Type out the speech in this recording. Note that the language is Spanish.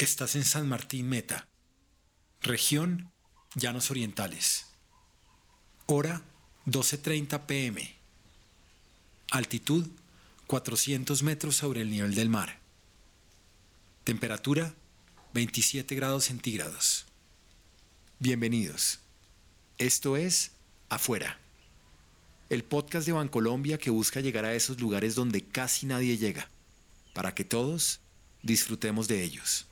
Estás en San Martín Meta, región Llanos Orientales. Hora 12.30 pm. Altitud 400 metros sobre el nivel del mar. Temperatura 27 grados centígrados. Bienvenidos. Esto es Afuera, el podcast de Bancolombia que busca llegar a esos lugares donde casi nadie llega, para que todos disfrutemos de ellos.